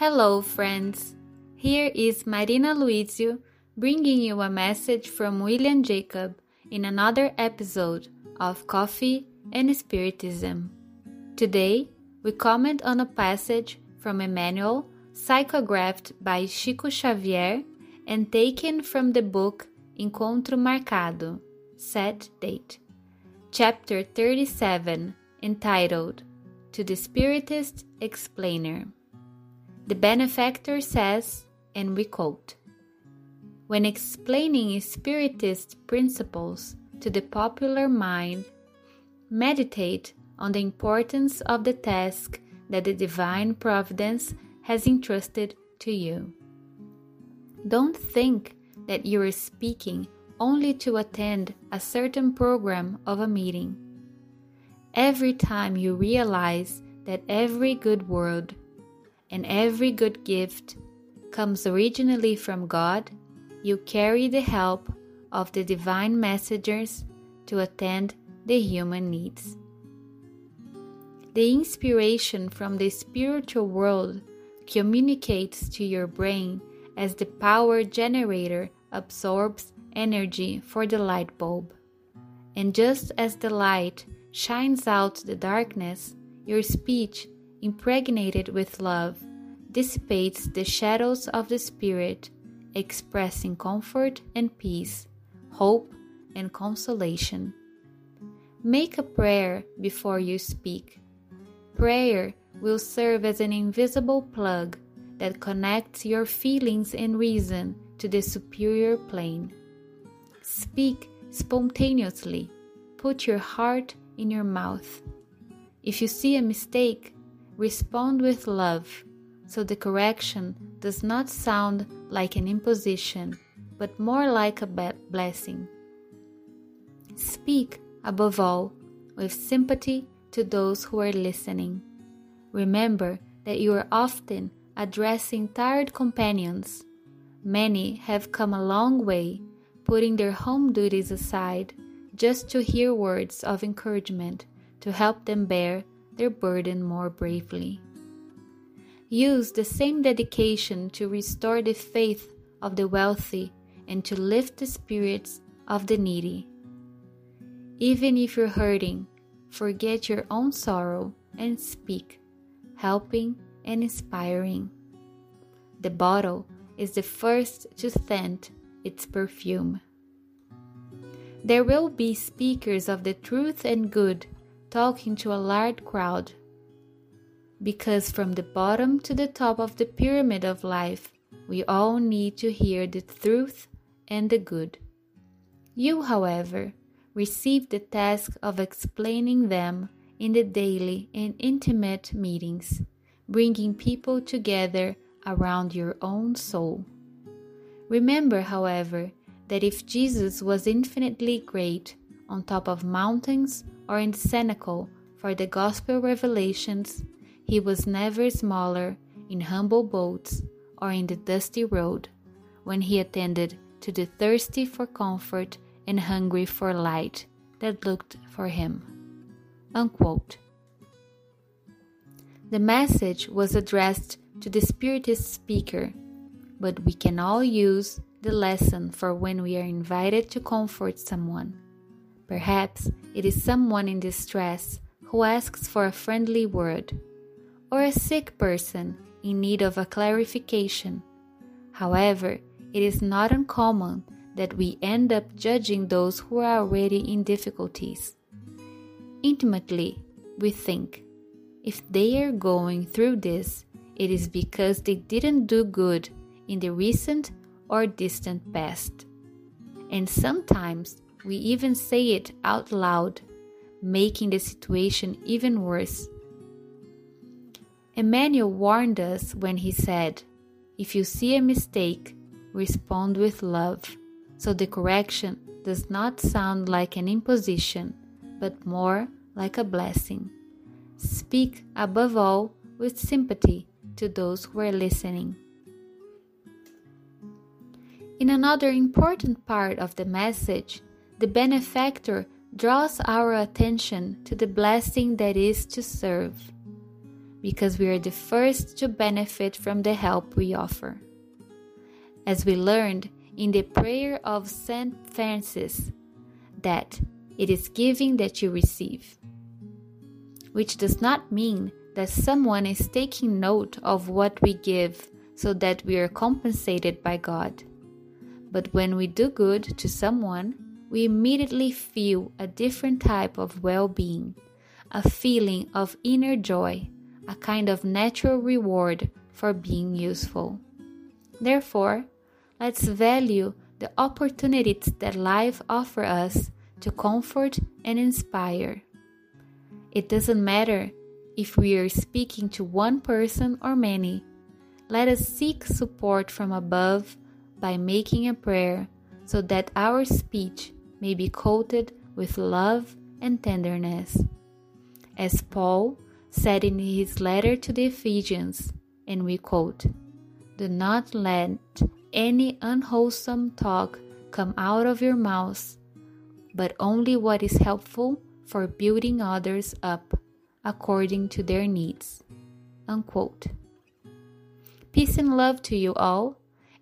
Hello, friends. Here is Marina Luizio bringing you a message from William Jacob in another episode of Coffee and Spiritism. Today, we comment on a passage from Emmanuel, psychographed by Chico Xavier and taken from the book Encontro Marcado, set date. Chapter 37, entitled To the Spiritist Explainer. The benefactor says, and we quote When explaining Spiritist principles to the popular mind, meditate on the importance of the task that the divine providence has entrusted to you. Don't think that you are speaking only to attend a certain program of a meeting. Every time you realize that every good word and every good gift comes originally from God, you carry the help of the divine messengers to attend the human needs. The inspiration from the spiritual world communicates to your brain as the power generator absorbs energy for the light bulb. And just as the light shines out the darkness, your speech impregnated with love, dissipates the shadows of the Spirit, expressing comfort and peace, hope and consolation. Make a prayer before you speak. Prayer will serve as an invisible plug that connects your feelings and reason to the superior plane. Speak spontaneously. Put your heart in your mouth. If you see a mistake, respond with love, so the correction does not sound like an imposition, but more like a blessing. Speak, above all, with sympathy to those who are listening. Remember that you are often addressing tired companions. Many have come a long way, putting their home duties aside just to hear words of encouragement to help them bear their burden more bravely. Use the same dedication to restore the faith of the wealthy and to lift the spirits of the needy. Even if you're hurting, forget your own sorrow and speak, helping and inspiring. The bottle is the first to scent its perfume. There will be speakers of the truth and good talking to a large crowd. Because from the bottom to the top of the pyramid of life, we all need to hear the truth and the good. You, however, receive the task of explaining them in the daily and intimate meetings, bringing people together around your own soul. Remember, however, that if Jesus was infinitely great on top of mountains or in cenacle for the gospel revelations, he was never smaller in humble boats or in the dusty road when he attended to the thirsty for comfort and hungry for light that looked for him. Unquote. The message was addressed to the Spiritist speaker, but we can all use the lesson for when we are invited to comfort someone. Perhaps it is someone in distress who asks for a friendly word, or a sick person in need of a clarification. However, it is not uncommon that we end up judging those who are already in difficulties. Intimately, we think if they are going through this, it is because they didn't do good in the recent or distant past. And sometimes we even say it out loud, making the situation even worse. Emmanuel warned us when he said, If you see a mistake, respond with love, so the correction does not sound like an imposition, but more like a blessing. Speak above all with sympathy to those who are listening. In another important part of the message, the benefactor draws our attention to the blessing that is to serve. because we are the first to benefit from the help we offer. As we learned in the prayer of St. Francis, that it is giving that you receive, which does not mean that someone is taking note of what we give so that we are compensated by God. But when we do good to someone, we immediately feel a different type of well being, a feeling of inner joy, a kind of natural reward for being useful. Therefore, let's value the opportunities that life offers us to comfort and inspire. It doesn't matter if we are speaking to one person or many. Let us seek support from above by making a prayer so that our speech may be coated with love and tenderness. As Paul said in his letter to the Ephesians, and we quote, Do not let any unwholesome talk come out of your mouths, but only what is helpful for building others up according to their needs. Unquote. Peace and love to you all,